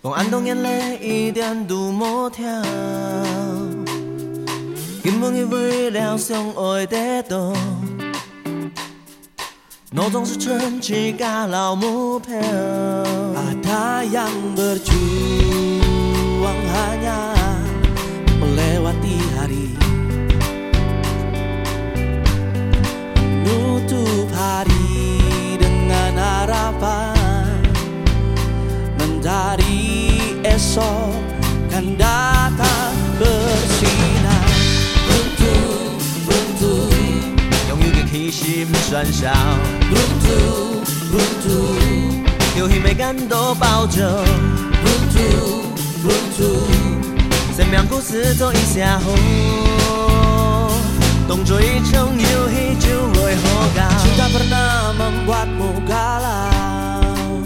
讲安东眼泪一点都无痛，根本是为了相爱得到，我总是撑起个老木票。Ada yang berjuang hanya melewati 燃烧 Runtuh, runtuh 有一枚感动抱着 Runtuh 生命故事做一声好，当作一场游戏就会好搞。Cinta pernah membuatmu galau,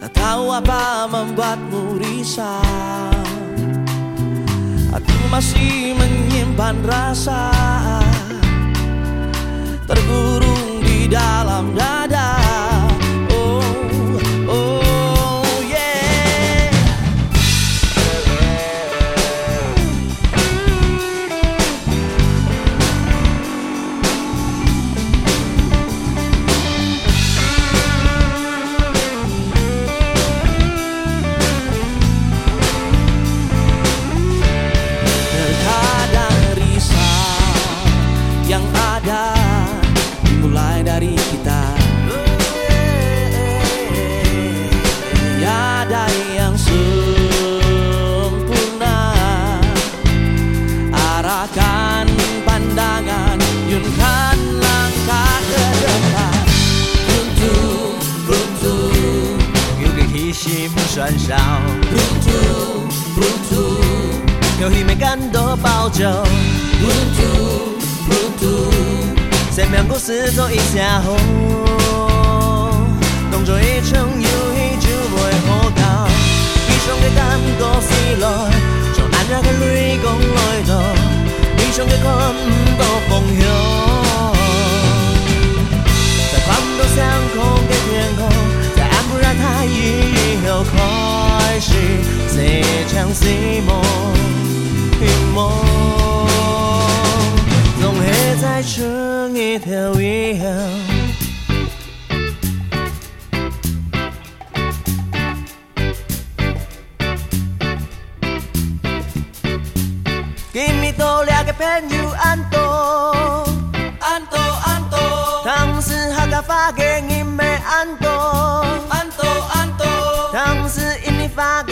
tak tahu apa membuatmu risau. Hati masih menyimpan rasa terkurung di dalam dada. 息不算少，runtuh, runtuh 有一枚感动抱着，runtuh, runtuh 生命故事做。一下好，當作一場遊戲就會好搞。遇上嘅感覺是來，像難得嘅淚光來到，遇上嘅看唔到方向。在看不到相空的天空，太以后开始這場是夢，與夢總會再成一條魚。Kimi to 兩個朋友安多，安多安多，當時客家話嘅人咪安多，va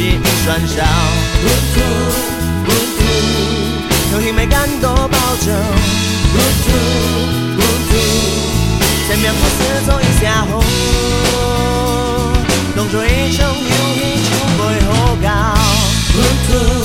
有嘅氣息唔算少。Rundu Rundu，有一枚感動抱着。Rundu Rundu，生命故事做一下好，當作一場遊戲就會好搞。Rundu Rundu。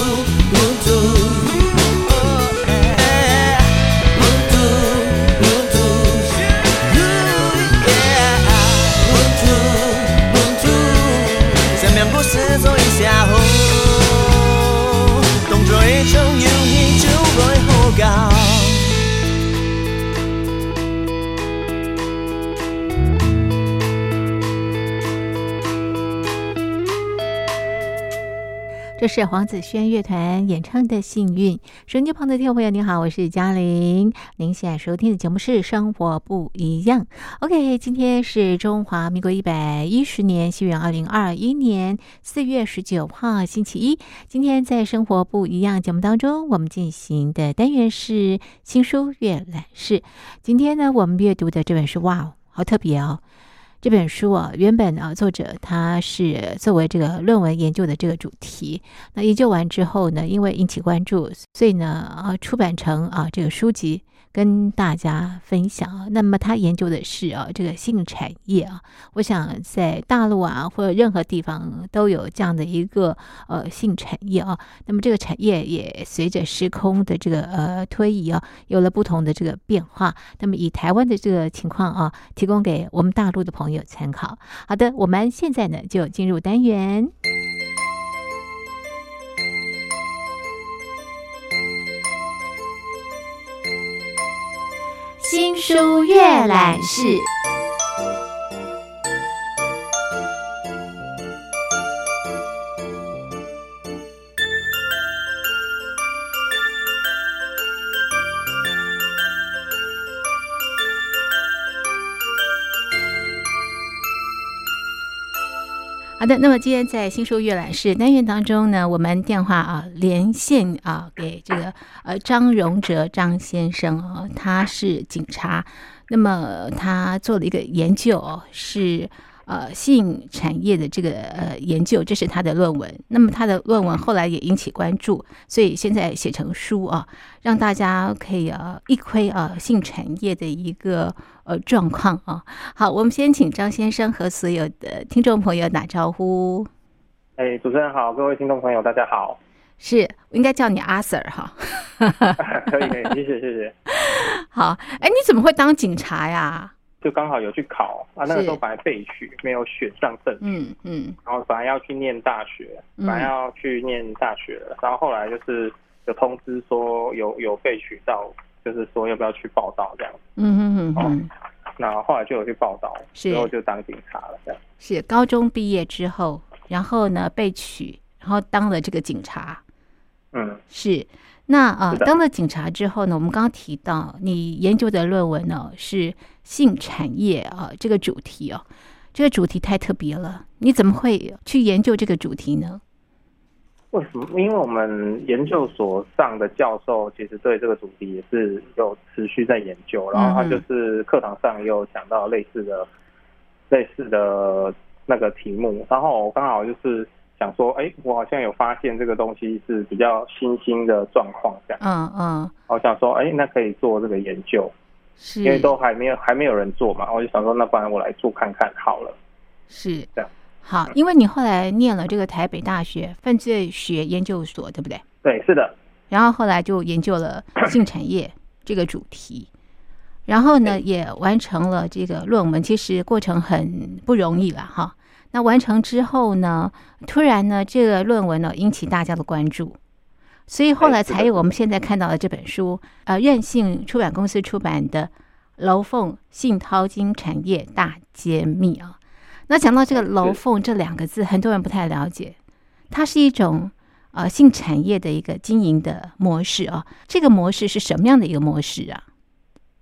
这是黄子轩乐团演唱的《幸运》。手机旁的听众朋友，您好，我是嘉玲。您现在收听的节目是《生活不一样》。OK，今天是中华民国一百一十年，西元二零二一年四月十九号，星期一。今天在《生活不一样》节目当中，我们进行的单元是新书阅览室。今天呢，我们阅读的这本书，哇，好特别哦！这本书啊，原本啊，作者他是作为这个论文研究的这个主题，那研究完之后呢，因为引起关注，所以呢，啊，出版成啊这个书籍跟大家分享啊。那么他研究的是啊这个性产业啊，我想在大陆啊或者任何地方都有这样的一个呃性产业啊。那么这个产业也随着时空的这个呃推移啊，有了不同的这个变化。那么以台湾的这个情况啊，提供给我们大陆的朋友参考。好的，我们现在呢就进入单元。新书阅览室。好的，那么今天在新书阅览室单元当中呢，我们电话啊连线啊给这个呃张荣哲张先生啊，他是警察，那么他做了一个研究，是呃性产业的这个呃研究，这是他的论文。那么他的论文后来也引起关注，所以现在写成书啊，让大家可以啊一窥啊性产业的一个。呃，状况啊，好，我们先请张先生和所有的听众朋友打招呼。哎，主持人好，各位听众朋友，大家好。是，我应该叫你阿 Sir 哈。可以，可以，谢谢，谢谢。好，哎，你怎么会当警察呀？就刚好有去考啊，那个时候本来备取，没有选上正嗯嗯。然后本来要去念大学，本来要去念大学然后后来就是有通知说有有被取到。就是说要不要去报道这样嗯嗯嗯。那后来就有去报道，之后就当警察了这样。是高中毕业之后，然后呢被取，然后当了这个警察。嗯，是。那啊，当了警察之后呢，我们刚刚提到你研究的论文呢是性产业啊这个主题哦，这个主题太特别了，你怎么会去研究这个主题呢？为什么？因为我们研究所上的教授其实对这个主题也是有持续在研究，然后他就是课堂上也有讲到类似的、类似的那个题目，然后我刚好就是想说，哎，我好像有发现这个东西是比较新兴的状况，这样，嗯嗯，我想说，哎，那可以做这个研究，是，因为都还没有还没有人做嘛，我就想说，那不然我来做看看好了，是这样。好，因为你后来念了这个台北大学犯罪学研究所，对不对？对，是的。然后后来就研究了性产业 这个主题，然后呢也完成了这个论文。其实过程很不容易了哈。那完成之后呢，突然呢这个论文呢引起大家的关注，所以后来才有我们现在看到的这本书，呃，任性出版公司出版的《楼凤信淘金产业大揭秘》啊。那讲到这个“楼凤”这两个字，很多人不太了解，它是一种呃性产业的一个经营的模式啊。这个模式是什么样的一个模式啊？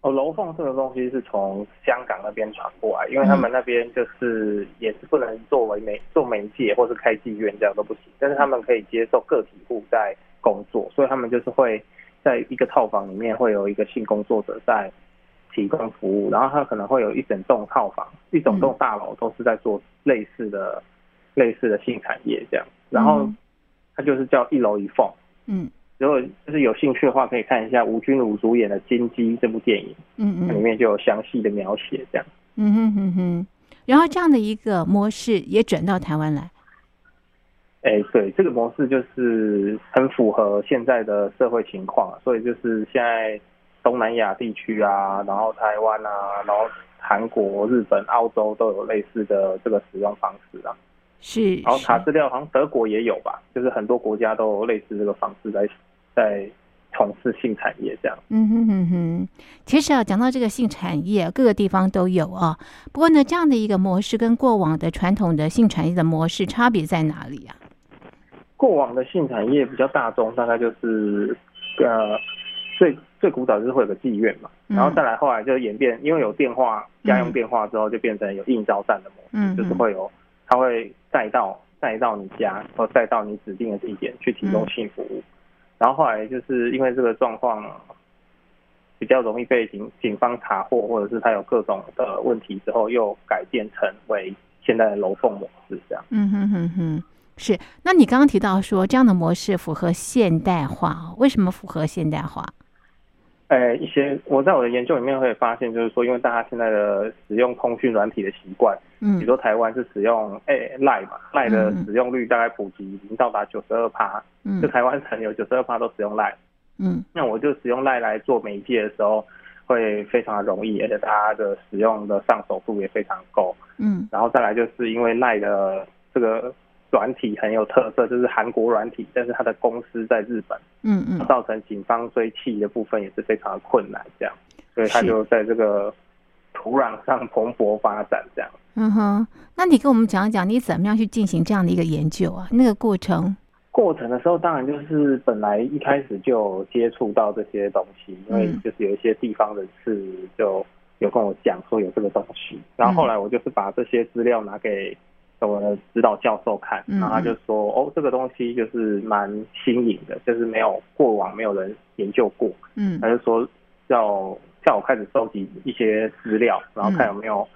哦，楼凤这个东西是从香港那边传过来，因为他们那边就是也是不能作为媒做媒介或是开妓院这样都不行，但是他们可以接受个体户在工作，所以他们就是会在一个套房里面会有一个性工作者在。提供服务，然后他可能会有一整栋套房，一整栋大楼都是在做类似的、类似的性产业这样。然后他就是叫一楼一凤。嗯，如果就是有兴趣的话，可以看一下吴君如主演的《金鸡》这部电影。嗯嗯，里面就有详细的描写这样。嗯哼哼哼。然后这样的一个模式也转到台湾来。哎，对，这个模式就是很符合现在的社会情况，所以就是现在。东南亚地区啊，然后台湾啊，然后韩国、日本、澳洲都有类似的这个使用方式啊。是。然后查资料，好像德国也有吧，就是很多国家都类似这个方式在在从事性产业这样。嗯哼哼哼。其实啊，讲到这个性产业，各个地方都有啊。不过呢，这样的一个模式跟过往的传统的性产业的模式差别在哪里啊？过往的性产业比较大众，大概就是呃最。最古早就是会有个妓院嘛，然后再来后来就演变，因为有电话家用电话之后，就变成有应招站的模式，就是会有他会带到带到你家，或带到你指定的地点去提供性服务。然后后来就是因为这个状况比较容易被警警方查获，或者是他有各种的问题之后，又改变成为现在的楼凤模式这样。嗯哼哼哼，是。那你刚刚提到说这样的模式符合现代化，为什么符合现代化？呃，一些我在我的研究里面会发现，就是说，因为大家现在的使用通讯软体的习惯，嗯，比如说台湾是使用诶赖嘛，赖的使用率大概普及已经到达九十二趴，嗯，就台湾城有九十二趴都使用赖，嗯，那我就使用赖来做媒介的时候，会非常的容易，而且大家的使用的上手度也非常够，嗯，然后再来就是因为赖的这个。软体很有特色，就是韩国软体，但是它的公司在日本，嗯嗯，造成警方追缉的部分也是非常的困难，这样，所以它就在这个土壤上蓬勃发展，这样。嗯哼，那你跟我们讲一讲，你怎么样去进行这样的一个研究啊？那个过程？过程的时候，当然就是本来一开始就接触到这些东西，因为就是有一些地方人士就有跟我讲说有这个东西，然后后来我就是把这些资料拿给。给我的指导教授看，嗯然后他就说，哦，这个东西就是蛮新颖的，就是没有过往没有人研究过，嗯。他就说叫叫我开始收集一些资料，然后看有没有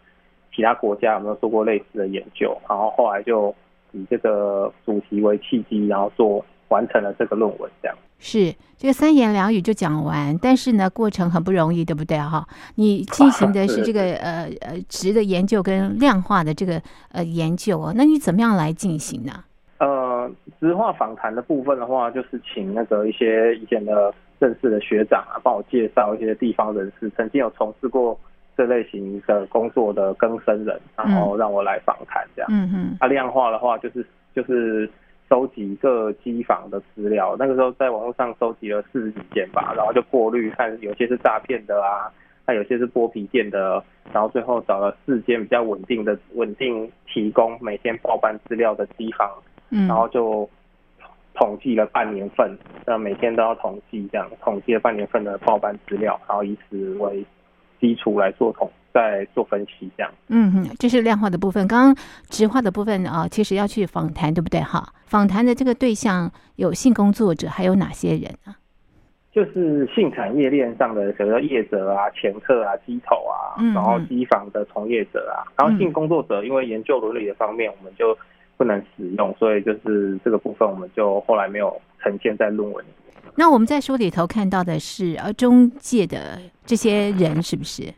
其他国家有没有做过类似的研究，然后后来就以这个主题为契机，然后做完成了这个论文，这样。是这个三言两语就讲完，但是呢，过程很不容易，对不对哈？你进行的是这个 呃呃值的研究跟量化的这个呃研究哦，那你怎么样来进行呢？呃，直话访谈的部分的话，就是请那个一些以前的认识的学长啊，帮我介绍一些地方人士，曾经有从事过这类型的工作的更生人，然后让我来访谈这样。嗯嗯，啊，量化的话就是就是收集各机房的资料，那个时候在网络上收集了四十几件吧，然后就过滤看有些是诈骗的啊，那有些是剥皮店的，然后最后找了四间比较稳定的、稳定提供每天报班资料的机房，嗯。然后就统计了半年份，那每天都要统计这样，统计了半年份的报班资料，然后以此为基础来做统，再做分析这样。嗯哼，这是量化的部分。刚刚直化的部分啊、其实要去访谈，对不对哈？访谈的这个对象有性工作者，还有哪些人啊？就是性产业链上的，比如说业者啊、前客啊、机头啊，嗯然后嗯机房的从业者啊，然后性工作者，因为研究伦理的方面，我们就不能使用，所以就是这个部分我们就后来没有呈现在论文里面。那我们在书里头看到的是呃中介的这些人，是不是？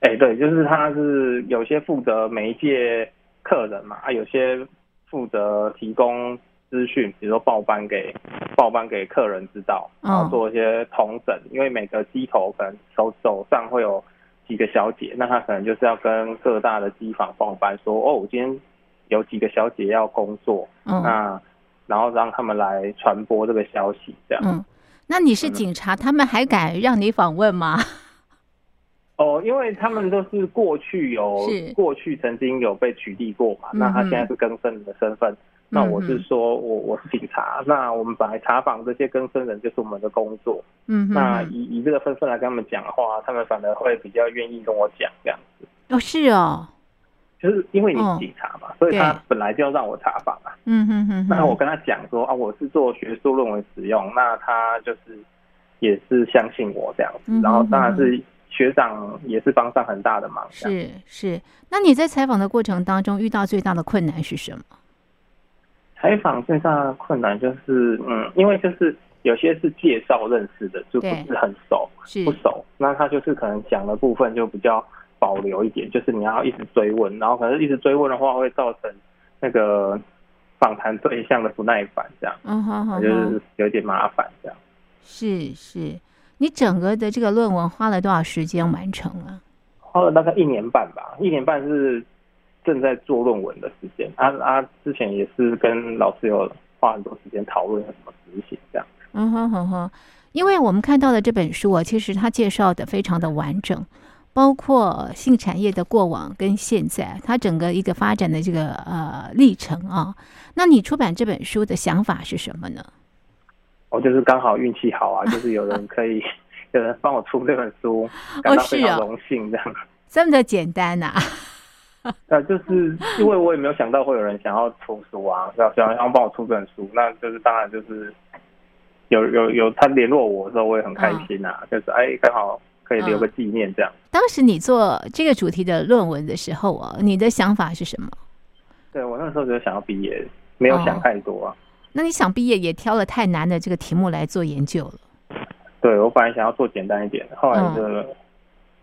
哎、对，就是他是有些负责媒介客人嘛，啊，有些负责提供资讯，比如说报班给报班给客人知道，然哦后做一些同整，因为每个机头可能手手上会有几个小姐，那他可能就是要跟各大的机房报班说，哦，我今天有几个小姐要工作，嗯那然后让他们来传播这个消息，这样。嗯，那你是警察，他们还敢让你访问吗？哦，因为他们都是过去有过去曾经有被取缔过嘛，嗯那他现在是更生人的身份，那我是说我我是警察，那我们本来查访这些更生人就是我们的工作，嗯那，以以这个身份来跟他们讲的话，他们反而会比较愿意跟我讲这样子，哦是哦，就是因为你哦是警察嘛，所以他本来就要让我查访啊，嗯哼哼哼，那我跟他讲说啊，我是做学术论文使用，那他就是也是相信我这样子嗯，然后当然是学长也是帮上很大的忙，是是。那你在采访的过程当中遇到最大的困难是什么？采访最大的困难就是，嗯，因为就是有些是介绍认识的，就不是很熟，是不熟，那他就是可能讲的部分就比较保留一点，就是你要一直追问，然后可能一直追问的话会造成那个访谈对象的不耐烦，这样，嗯哼哼就是，有点麻烦这样。是是。你整个的这个论文花了多少时间完成啊？花了大概一年半吧，一年半是正在做论文的时间，啊啊，之前也是跟老师有花很多时间讨论怎么执行这样。嗯哼哼哼，因为我们看到的这本书啊，其实它介绍的非常的完整，包括性产业的过往跟现在，它整个一个发展的这个呃历程啊。那你出版这本书的想法是什么呢？我就是刚好运气好啊，就是有人可以有人帮我出这本书，感到非常荣幸这样。这么的简单呐、呃，就是因为我也没有想到会有人想要出书啊，要想要帮我出这本书，那就是当然就是有有有他联络我的时候，我也很开心啊，就是哎刚好可以留个纪念这样。当时你做这个主题的论文的时候啊，你的想法是什么？对我那时候只是想要毕业，没有想太多啊。那你想毕业也挑了太难的这个题目来做研究了。对我本来想要做简单一点，后来就、嗯。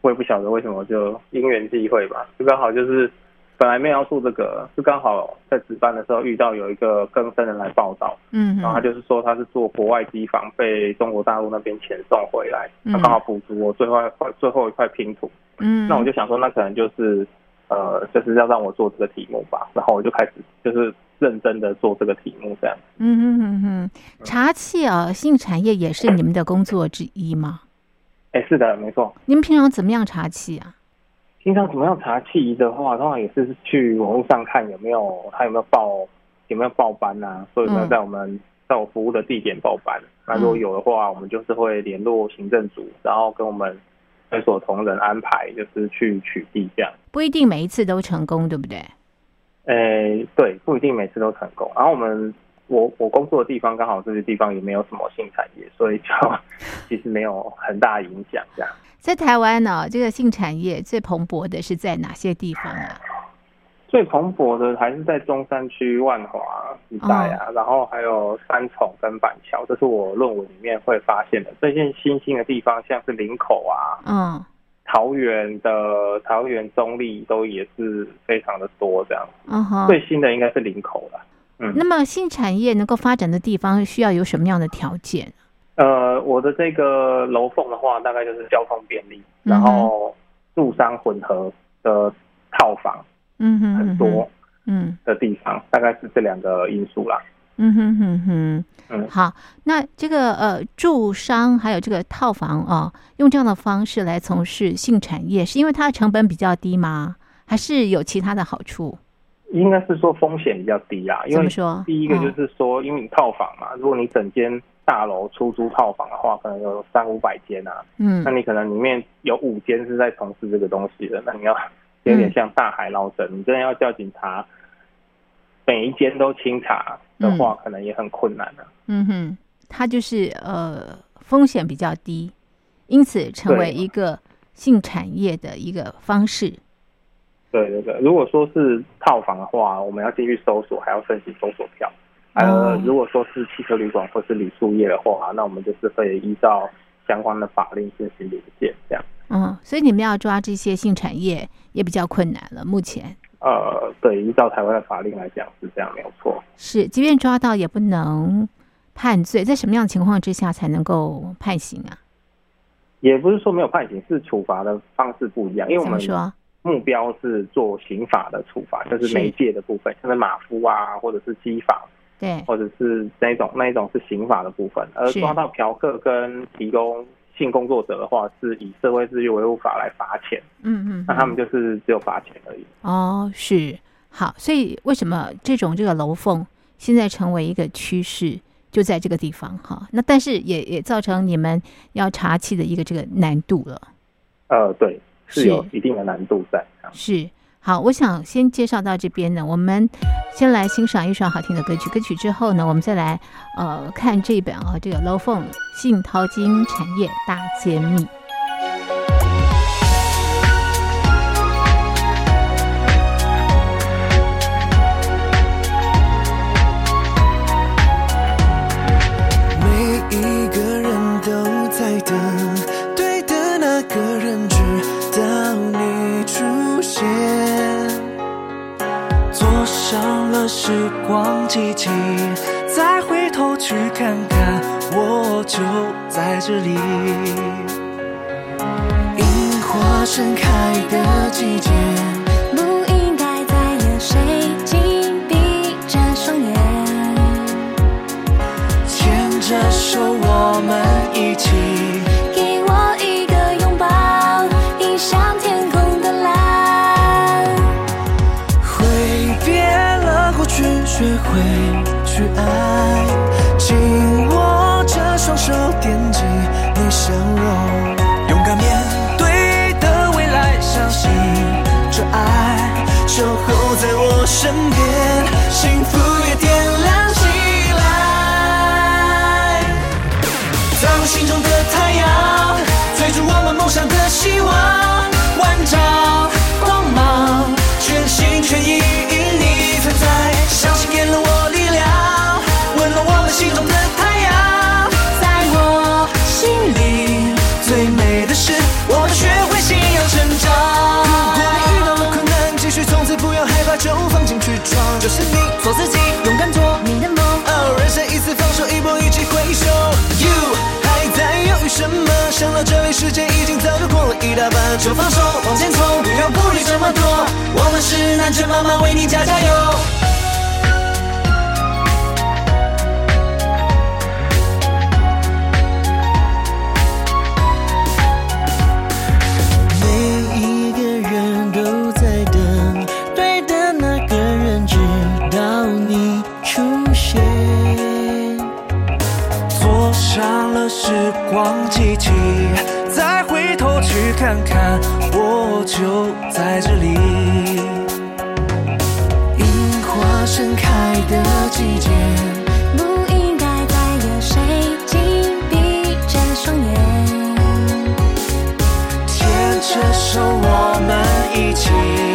我也不晓得为什么就因缘际会吧，就刚好就是本来没有要做这个，就刚好在值班的时候遇到有一个更生人来报道，嗯然后他就是说他是做国外机房被中国大陆那边遣送回来，嗯。他刚好补足我最后一块最后一块拼图，嗯，那我就想说那可能就是呃就是要让我做这个题目吧，然后我就开始就是认真的做这个题目这样。嗯嗯嗯嗯，茶器啊，性产业也是你们的工作之一吗？哎，是的，没错。你们平常怎么样茶器啊？平常怎么样查气的话，通常也是去网络上看有没有他有没有报有没有报班啊，所以有没有嗯在我们在我服务的地点报班。那如果有的话，我们就是会联络行政组，然后跟我们会所同仁安排，就是去取缔这样。不一定每一次都成功，对不对？诶，对，不一定每次都成功。然后我们我我工作的地方刚好这些地方也没有什么性产业，所以就 其实没有很大影响。这样，在台湾呢，这个性产业最蓬勃的是在哪些地方啊？最蓬勃的还是在中山区万华一带啊，然后还有三重跟板桥，这是我论文里面会发现的。最近新兴的地方，像是林口啊，嗯桃园的桃园中立都也是非常的多这样。嗯哼。最新的应该是林口了。嗯，那么新产业能够发展的地方需要有什么样的条件？呃，我的这个楼凤的话，大概就是交通便利，嗯然后住商混合的套房嗯哼，很多嗯的地方，大概是这两个因素啦。嗯哼哼哼。嗯，好，那这个呃住商还有这个套房啊、用这样的方式来从事性产业，是因为它的成本比较低吗？还是有其他的好处？应该是说风险比较低啊，因为说？第一个就嗯是说，因为你套房嘛，如果你整间大楼出租套房的话，可能有三五百间啊，嗯那你可能里面有五间是在从事这个东西的，那你要有点像大海捞针，你真的要叫警察每一间都清查的话，可能也很困难的、嗯哼，它就是呃风险比较低，因此成为一个性产业的一个方式。对对对，如果说是套房的话，我们要进去搜索，还要申请搜索票。呃哦，如果说是汽车旅馆或是旅宿业的话，那我们就是会依照相关的法令进行临检，这样。嗯，所以你们要抓这些性产业也比较困难了。目前呃，对，依照台湾的法令来讲是这样，没有错。是，即便抓到也不能判罪，在什么样的情况之下才能够判刑啊？也不是说没有判刑，是处罚的方式不一样，因为我们说？目标是做刑法的处罚，就是是媒介的部分，像是马夫啊，或者是机房，对，或者是那一种那一种是刑法的部分，而抓到嫖客跟提供性工作者的话，是以社会秩序维护法来罚钱，嗯嗯，那他们就是只有罚钱而已。哦，是好，所以为什么这种这个楼缝现在成为一个趋势，就在这个地方哈？那但是也也造成你们要查气的一个这个难度了。呃，对，是是有一定的难度在。是好，我想先介绍到这边呢，我们先来欣赏一首好听的歌曲，歌曲之后呢，我们再来呃看这本啊、这个楼凤性淘金产业大揭秘。光寂寂，再回头去看看，我就在这里。樱花盛开的季节，不应该再有谁紧闭着双眼。牵着手我们身边，幸福想到这里，时间已经早就过了一大半，就放手往前冲，不要顾虑这么多。我们是南拳妈妈，为你加加油。光机器，再回头去看看，我就在这里。樱花盛开的季节。不应该再有谁紧闭着双眼。牵着手，我们一起。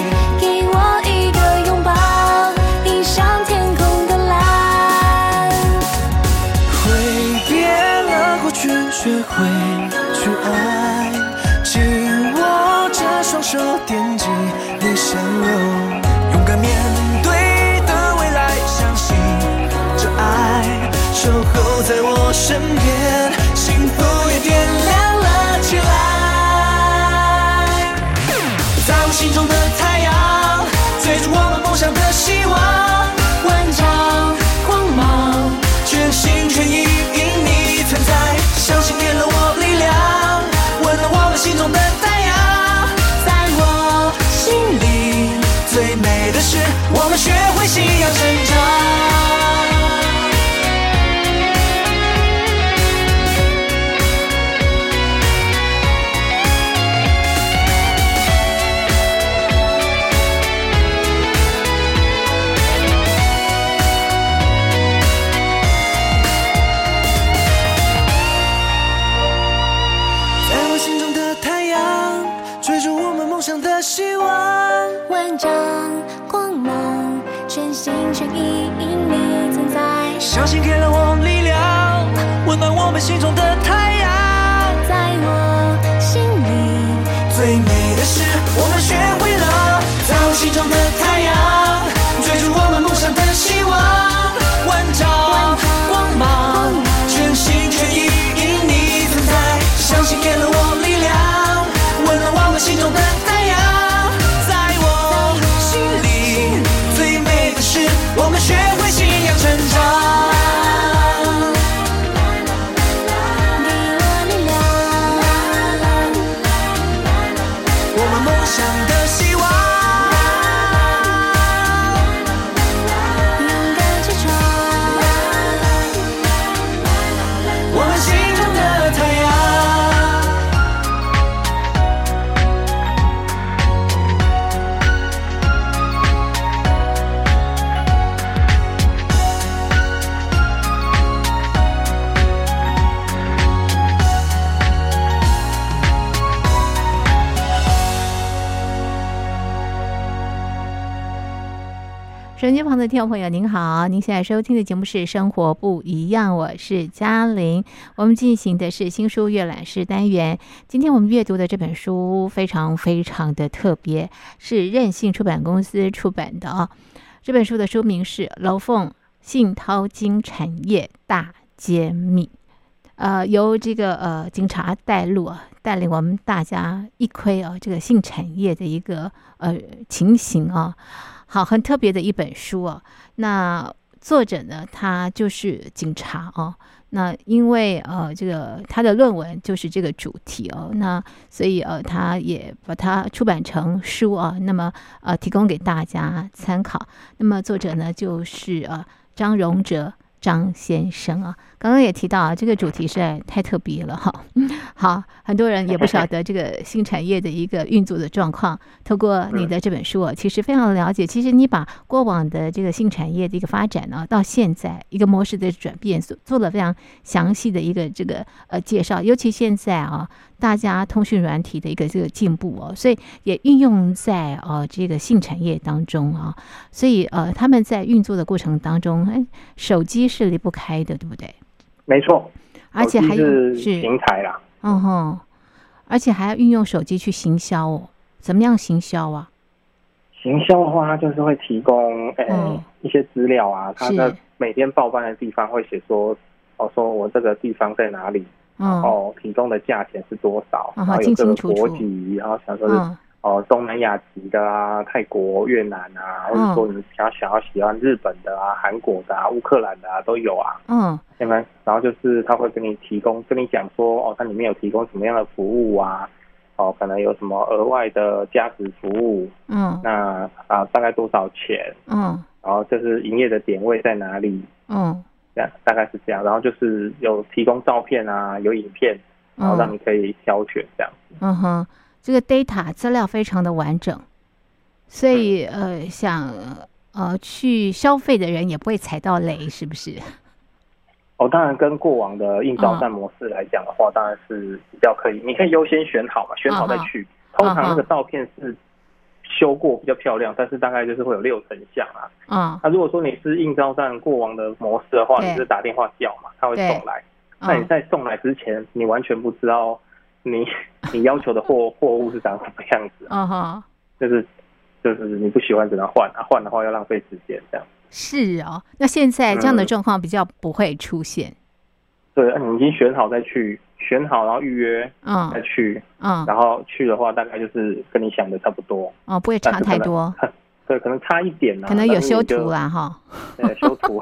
的听众朋友，您好，您现在收听的节目是《生活不一样》，我是嘉玲。我们进行的是新书阅览室单元。今天我们阅读的这本书非常非常的特别，是任性出版公司出版的啊。这本书的书名是《楼凤信淘金产业大揭秘》，呃，由这个呃警察带路啊，带领我们大家一窥啊这个性产业的一个呃情形啊。好，很特别的一本书哦。那作者呢，他就是警察哦。那因为呃，这个他的论文就是这个主题哦，那所以呃，他也把它出版成书啊，那么呃，提供给大家参考。那么作者呢，就是呃张荣哲张先生啊。刚刚也提到啊，这个主题实在太特别了哈。好，很多人也不晓得这个新产业的一个运作的状况。透过你的这本书啊，其实非常了解。其实你把过往的这个新产业的一个发展呢，到现在一个模式的转变，做做了非常详细的一个这个呃介绍。尤其现在啊，大家通讯软体的一个这个进步哦，所以也运用在呃这个性产业当中啊。所以呃，他们在运作的过程当中，哎，手机是离不开的，对不对？没错，而且还有是是平台啦。嗯哼，而且还要运用手机去行销哦。怎么样行销啊？行销的话，它就是会提供呃、嗯一些资料啊，它的每天报班的地方会写说，哦，说我这个地方在哪里，嗯。哦，提供的价钱是多少，嗯然后有这个国籍，然后想说是、嗯。哦东南亚籍的啊，泰国、越南啊，或者说你想想要喜欢日本的啊、韩国的啊、乌克兰的啊都有啊，嗯。对吗？然后就是他会跟你提供，跟你讲说，哦，它里面有提供什么样的服务啊，哦，可能有什么额外的价值服务，嗯。那啊大概多少钱，嗯。然后就是营业的点位在哪里，嗯这样大概是这样，然后就是有提供照片啊，有影片，然后让你可以挑选这样。嗯哼，这个 data 资料非常的完整，所以嗯。呃，想呃去消费的人也不会踩到雷，是不是？哦，当然跟过往的硬招站模式来讲的话，当然是比较可以，你可以优先选好嘛，选好再去。通常那个照片是修过比较漂亮，但是大概就是会有六成像啊。嗯，那如果说你是应招站过往的模式的话，你是打电话叫嘛，他会送来。那你嗯在送来之前，你完全不知道你 你要求的货 货物是长什么样子，嗯哼，就是就是你不喜欢只能换，啊换的话要浪费时间这样。是哦。那现在这样的嗯状况比较不会出现。对，你已经选好再去，选好然后预约嗯。再去，嗯。然后去的话大概就是跟你想的差不多，哦，不会差太多，对，可能差一点啊，可能有修图啦哈。对，修图，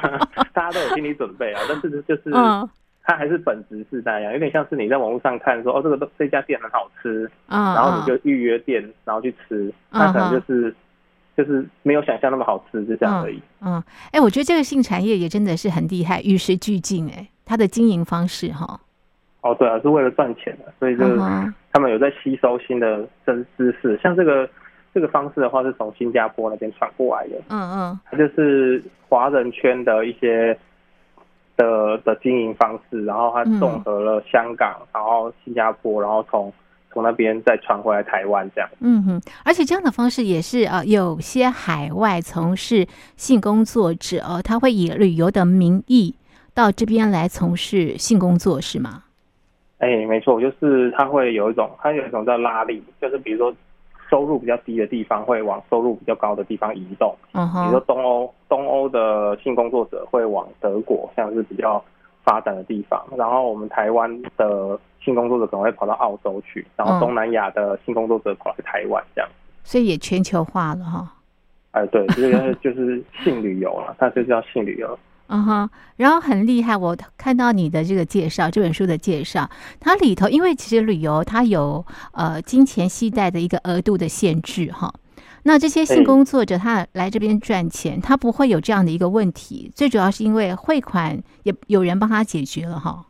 大家都有心理准备啊，但是就是嗯。它还是本质是那样，有点像是你在网络上看说哦这个都这家店很好吃，嗯，然后你嗯就预约店，然后去吃，那可能就是就是没有想象那么好吃，就这样而已。嗯，哎，我觉得这个性产业也真的是很厉害，与时俱进，哎，它的经营方式哈。哦，对啊，是为了赚钱的，所以就是他们有在吸收新的知知识，像这个这个方式的话是从新加坡那边传过来的，嗯嗯它就是华人圈的一些的的经营方式，然后它嗯综合了香港，然后新加坡，然后从从那边再传回来台湾这样。嗯哼，而且这样的方式也是呃，有些海外从事性工作者哦，他会以旅游的名义到这边来从事性工作，是吗？哎，没错，就是它会有一种，它有一种叫拉力，就是比如说收入比较低的地方会往收入比较高的地方移动。嗯比如说，东欧，东欧的性工作者会往德国，像是比较发展的地方，然后我们台湾的性工作者可能会跑到澳洲去，然后嗯东南亚的性工作者跑来台湾这样。所以也全球化了哈。哎，对，这个 就是性旅游了，它就叫性旅游。嗯哼，然后很厉害，我看到你的这个介绍，这本书的介绍，它里头因为其实旅游它有呃金钱携带的一个额度的限制哈。那这些性工作者他来这边赚钱，他不会有这样的一个问题，最主要是因为汇款也有人帮他解决了哈。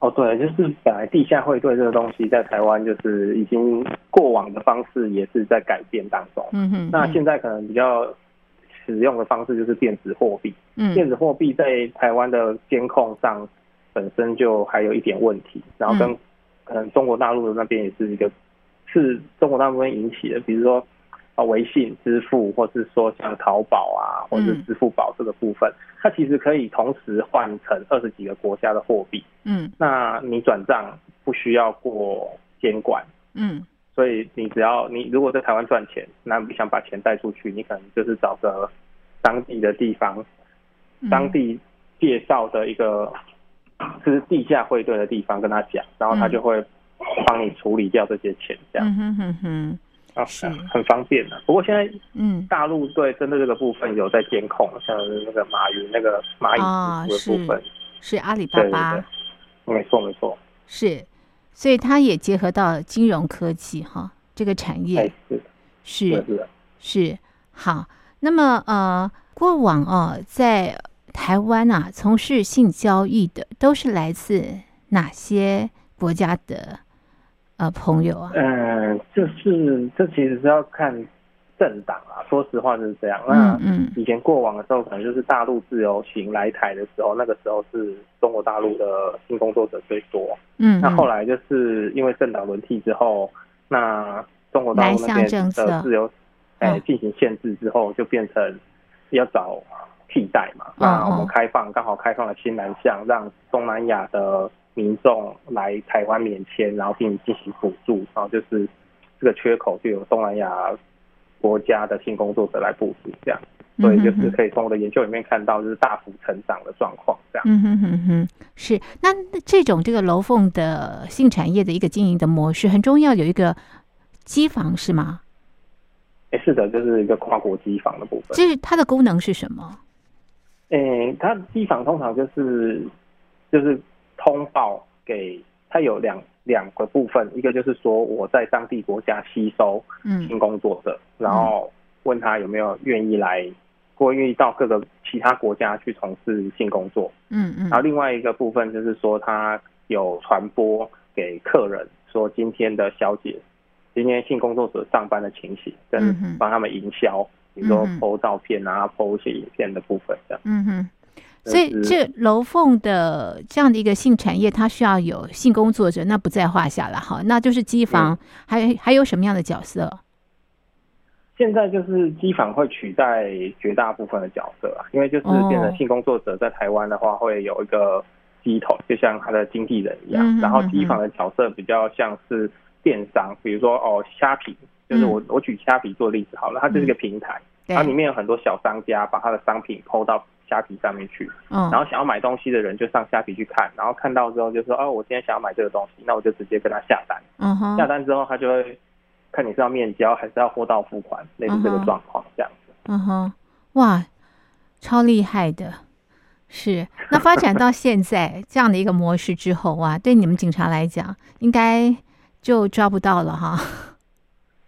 哦，对，就是本来地下汇兑这个东西在台湾就是已经过往的方式也是在改变当中。嗯哼，那现在可能比较使用的方式就是电子货币。嗯电子货币在台湾的监控上本身就还有一点问题，然后跟嗯可能中国大陆的那边也是一个是中国大陆那边引起的，比如说啊微信支付，或是说像淘宝啊，或者是嗯支付宝这个部分，它其实可以同时换成二十几个国家的货币，嗯那你转账不需要过监管。嗯所以你只要你如果在台湾赚钱，那你想把钱带出去，你可能就是找个当地的地方，嗯。当地介绍的一个就是地下汇兑的地方跟他讲，然后他就会帮你处理掉这些钱，这样。嗯哼哼哼，啊是。很方便的。不过现在嗯。大陆对针对这个部分有在监控，像是那个马云那个蚂啊蚁的部分，是阿里巴对对巴对，没错没错，是，所以它也结合到金融科技哈这个产哎业是是是好。那么呃，过往哦，在台湾啊，从事性交易的都是来自哪些国家的呃朋友啊？嗯，就是这其实是要看政党啊，说实话就是这样。那以前过往的时候，可能就是大陆自由行来台的时候，那个时候是中国大陆的性工作者最多。嗯，那后来来就是因为政党轮替之后，那中国大陆那边的自由，哎嗯，进行限制之后，就变成要找替代嘛。嗯那我们嗯开放，刚好开放了新南向，让东南亚的民众来台湾免签，然后并进行补助，然后就是这个缺口就由东南亚国家的性工作者来部署，这样。所以就是可以从我的研究里面看到，就是大幅成长的状况，这样。嗯哼哼哼，是那那这种这个楼凤的性产业的一个经营的模式，很重要，有一个机房是吗？哎，是的，就是一个跨国机房的部分。这是它的功能是什么？诶，它机房通常就是就是通报给它有两两个部分，一个就是说我在当地国家吸收嗯性工作者，然后问他有没有愿意来或愿意到各个其他国家去从事性工作，嗯嗯然后另外一个部分就是说他有传播给客人说今天的小姐。今天性工作者上班的情形，跟帮他们营销，比如说 PO 照片啊、PO 一些影片的部分这样。嗯哼。就所以是这楼凤的这样的一个性产业，它需要有性工作者，那不在话下了哈。那就是机房，还还有什么样的角色？现在就是机房会取代绝大部分的角色啊，因为就是变哦成性工作者在台湾的话，会有一个机头，就像他的经纪人一样。然后机房的角色比较像是电商，比如说哦虾皮，就是我、我举虾皮做例子好了，它就是一个平台，嗯它里面有很多小商家把他的商品抛到虾皮上面去，嗯然后想要买东西的人就上虾皮去看，然后看到之后就说哦，我今天想要买这个东西，那我就直接跟他下单。嗯哼下单之后，他就会看你是要面交还是要货到付款，类似这个状况这样子。嗯哼，哇，超厉害的。是，那发展到现在这样的一个模式之后啊，对你们警察来讲，应该就抓不到了哈。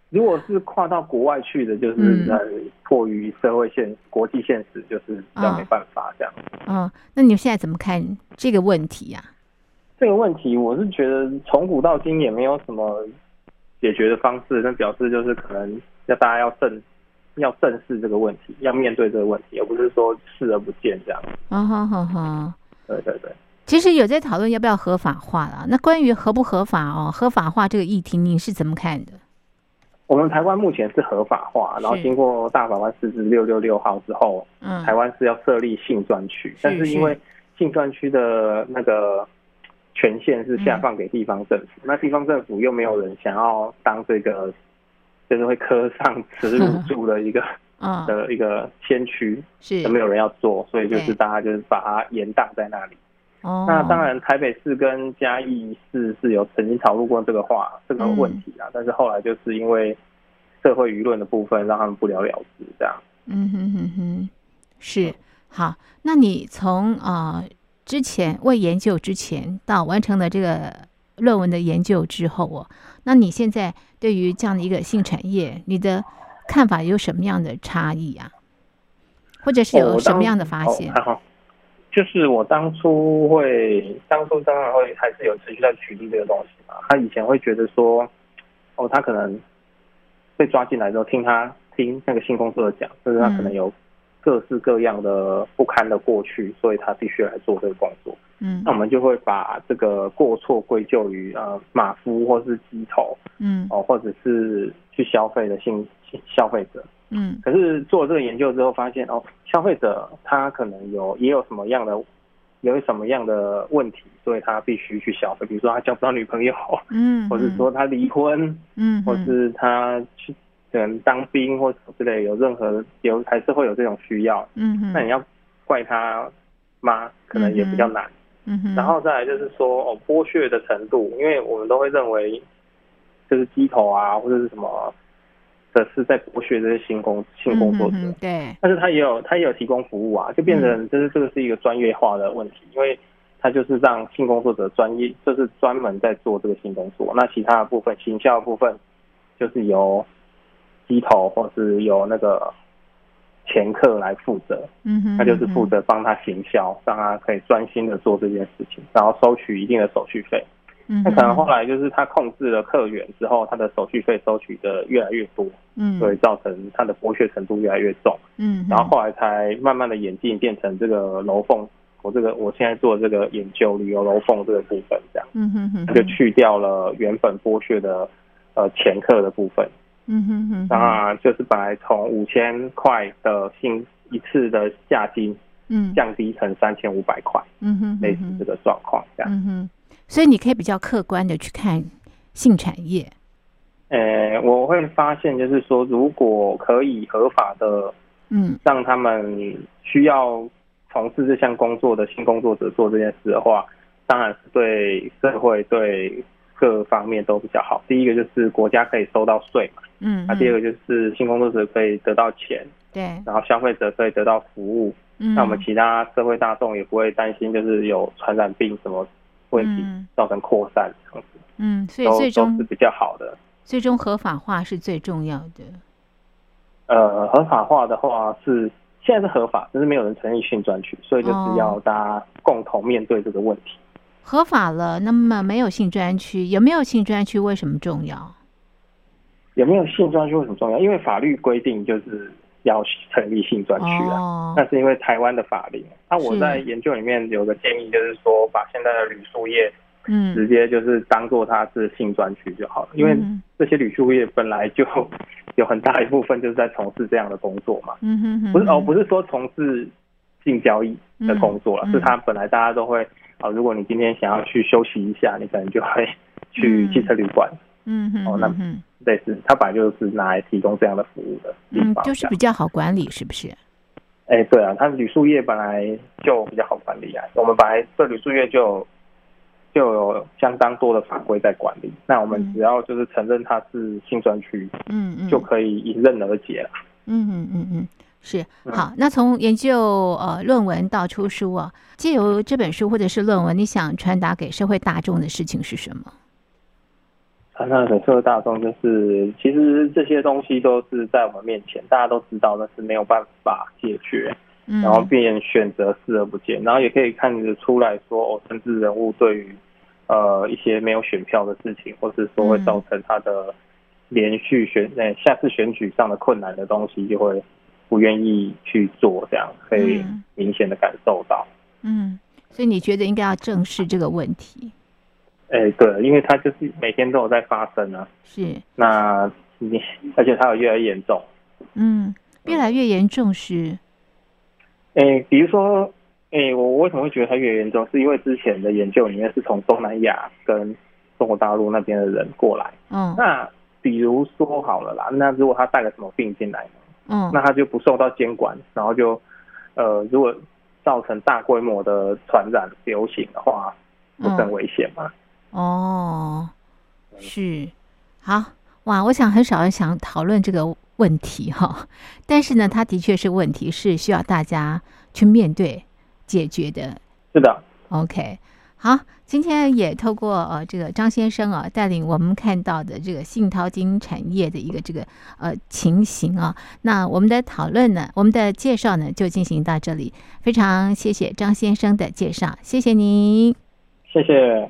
如果是跨到国外去的，就是嗯呃迫于社会现国际现实，就是比较没办法这样。嗯，那你们现在怎么看这个问题呀、这个问题，我是觉得从古到今也没有什么解决的方式，那表示就是可能要大家要正要正视这个问题，要面对这个问题，而不是说视而不见这样。啊哈哈哈。对对对。其实有在讨论要不要合法化了。那关于合不合法哦，合法化这个议题，你是怎么看的？我们台湾目前是合法化，然后经过大法官释字六六六号之后，嗯。台湾是要设立性专区，但是因为性专区的那个权限是下放给地方政府，那地方政府又没有人想要当这个，就是会刻上耻辱柱的一个 嗯，的一个先驱，是。都没有人要做，所以就是大家就是把它延宕在那里。哦，那当然，台北市跟嘉义市是有曾经讨论过这个话这个问题啊，但是后来就是因为社会舆论的部分，让他们不了了之，这样。嗯哼哼哼，是好。那你从啊、呃之前未研究之前到完成了这个论文的研究之后哦，那你现在对于这样的一个性产业，你的看法有什么样的差异啊？或者是有什么样的发现？就是我当初会，当初当然会还是有持续在举例这个东西嘛。他以前会觉得说，哦，他可能被抓进来之后，听他听那个性工作者讲，就是他可能有各式各样的不堪的过去，所以他必须来做这个工作。嗯那我们就会把这个过错归咎于呃马夫或是鸡头嗯哦，或者是去消费的性性消费者。嗯。可是做了这个研究之后，发现哦，消费者他可能有也有什么样的有什么样的问题，所以他必须去消费，比如说他交不到女朋友，嗯，或者说他离婚，嗯，或是他去可能当兵或什么之类，有任何有还是会有这种需要，嗯哼，那你要怪他吗？可能也比较难。嗯哼，然后再来就是说哦，剥削的程度，因为我们都会认为就是鸡头啊或者是什么的是在剥削这些新工性工作者。嗯哼哼对，但是他也有他也有提供服务啊，就变成就是这个是一个专业化的问题，因为他就是让性工作者专业，就是专门在做这个性工作，那其他的部分行销部分就是由机头或是由那个前客来负责，嗯哼，他就是负责帮他行销，让他可以专心的做这件事情，然后收取一定的手续费。嗯，那可能后来就是他控制了客源之后，他的手续费收取的越来越多，嗯，所以造成他的剥削程度越来越重。嗯，然后后来才慢慢的演进，变成这个楼凤，我这个我现在做这个研究旅游楼凤这个部分，这样。嗯哼哼，就去掉了原本剥削的呃前客的部分，嗯哼哼，那就是本来从五千块的薪一次的价金嗯降低成三千五百块，嗯哼，类似这个状况这样。嗯哼，所以你可以比较客观的去看性产业，呃，我会发现就是说，如果可以合法的嗯。让他们需要从事这项工作的性工作者做这件事的话，当然是对社会对各方面都比较好。第一个就是国家可以收到税嘛，嗯，那、第二个就是性工作者可以得到钱，对，然后消费者可以得到服务，嗯，那我们其他社会大众也不会担心就是有传染病什么问题嗯造成扩散这样子，嗯，所以最终是比较好的。最终合法化是最重要的，呃，合法化的话是现在是合法，但是没有人成立性专区，所以就是要大家共同面对这个问题。合法了，那么没有性专区，有没有性专区为什么重要？有没有性专区为什么重要？因为法律规定就是要成立性专区啊。哦，那是因为台湾的法令。那我在研究里面有个建议，就是说把现在的铝塑业嗯。直接就是当做它是性专区就好了，因为嗯这些铝塑业本来就 有很大一部分就是在从事这样的工作嘛。嗯哼哼，不是哦，不是说从事性交易的工作了，是他本来大家都会啊、如果你今天想要去休息一下，你可能就会去嗯。汽车旅馆，嗯哼，哦那嗯哼类似，它本来就是拿来提供这样的服务的地嗯，就是比较好管理，是不是？哎，对啊，它铝塑业本来就比较好管理啊。我们本来这铝塑业就就有相当多的法规在管理，那我们嗯只要就是承认它是新专区，嗯嗯，就可以迎刃而解了。嗯嗯嗯嗯，是嗯好。那从研究呃论文到出书啊，借由这本书或者是论文，你想传达给社会大众的事情是什么？啊，那给社会大众就是，其实这些东西都是在我们面前，大家都知道，但是没有办法解决，嗯，然后便选择视而不见，然后也可以看得出来说，哦，政治人物对于呃一些没有选票的事情，或是说会造成他的连续选呃下次选举上的困难的东西，就会不愿意去做，这样可以嗯明显的感受到。嗯，所以你觉得应该要正视这个问题？哎，对，因为它就是每天都有在发生啊，是，那你而且它有越来越严重。嗯，越来越严重是，哎，比如说，哎，我为什么会觉得它越严重？是因为之前的研究里面是从东南亚跟中国大陆那边的人过来。嗯那比如说好了啦，那如果他带了什么病进来呢？嗯那他就不受到监管，然后就呃，如果造成大规模的传染流行的话，不是很危险吗？哦，是好哇！我想很少人想讨论这个问题哈，但是呢，它的确是问题，是需要大家去面对解决的。是的，OK，好，今天也透过呃这个张先生啊带领我们看到的这个信淘金产业的一个这个呃情形啊，那我们的讨论呢，我们的介绍呢就进行到这里，非常谢谢张先生的介绍，谢谢您。谢谢。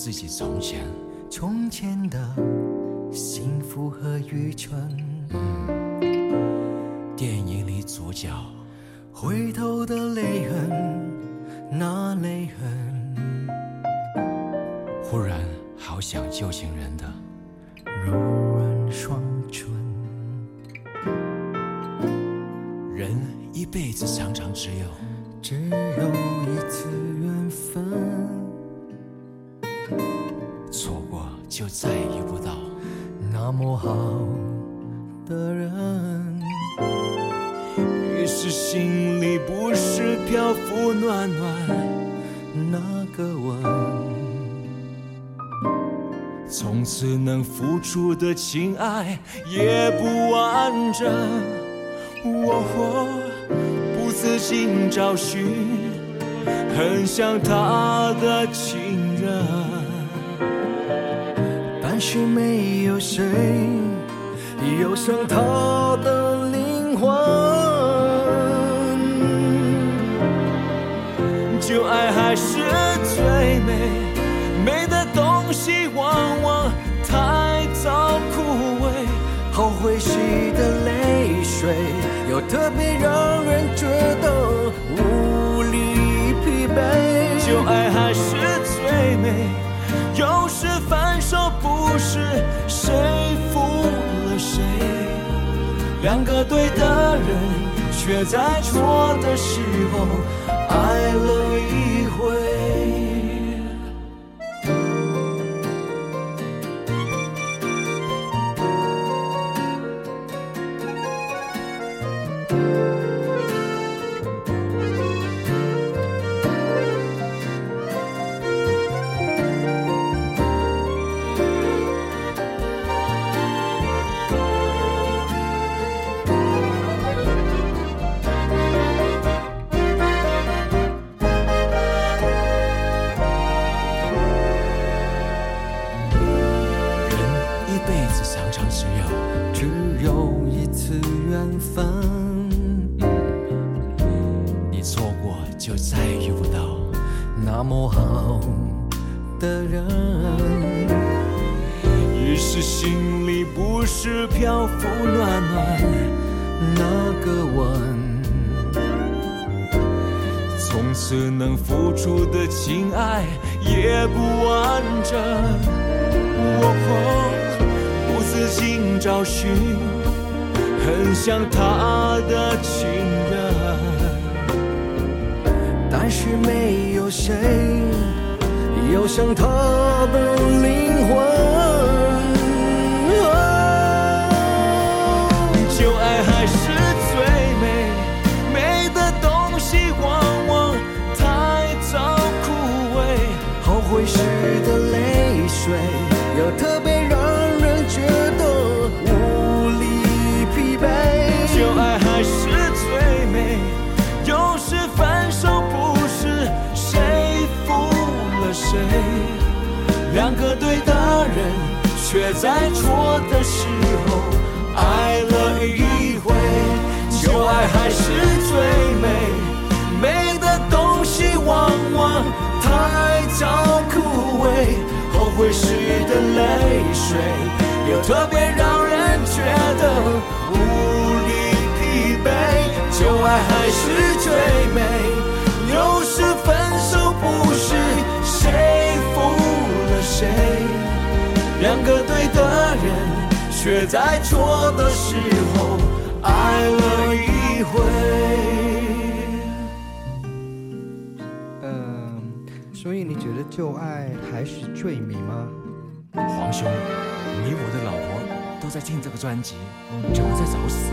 自己从前从前的幸福和愚蠢。电影里主角回头的泪痕，那泪痕，忽然好想旧情人的柔软双唇。人一辈子常常只有只从此能付出的情爱也不完整。我不自禁找寻，很想他的情人，但是没有谁有像他的水，又特别让人觉得无力疲惫。旧爱还是最美，有时分手不是谁负了谁，两个对的人，却在错的时候爱了一回。情爱也不完整。我不自禁找寻，很像他的情人，但是没有谁有像他的灵魂。旧爱还是的泪水，又特别让人觉得无力疲惫。旧爱还是最美，有时分手不是谁负了谁，两个对的人，却在错的时候爱了一回。旧爱还是最美，美的东西往往太早枯萎，后悔时的泪水，又特别让人觉得无力疲惫。旧爱还是最美，有时分手不是谁负了谁，两个对的人，却在错的时候爱了一回。所以你觉得旧爱还是最美吗？皇兄，你我的老婆都在听这个专辑，怎么在找死？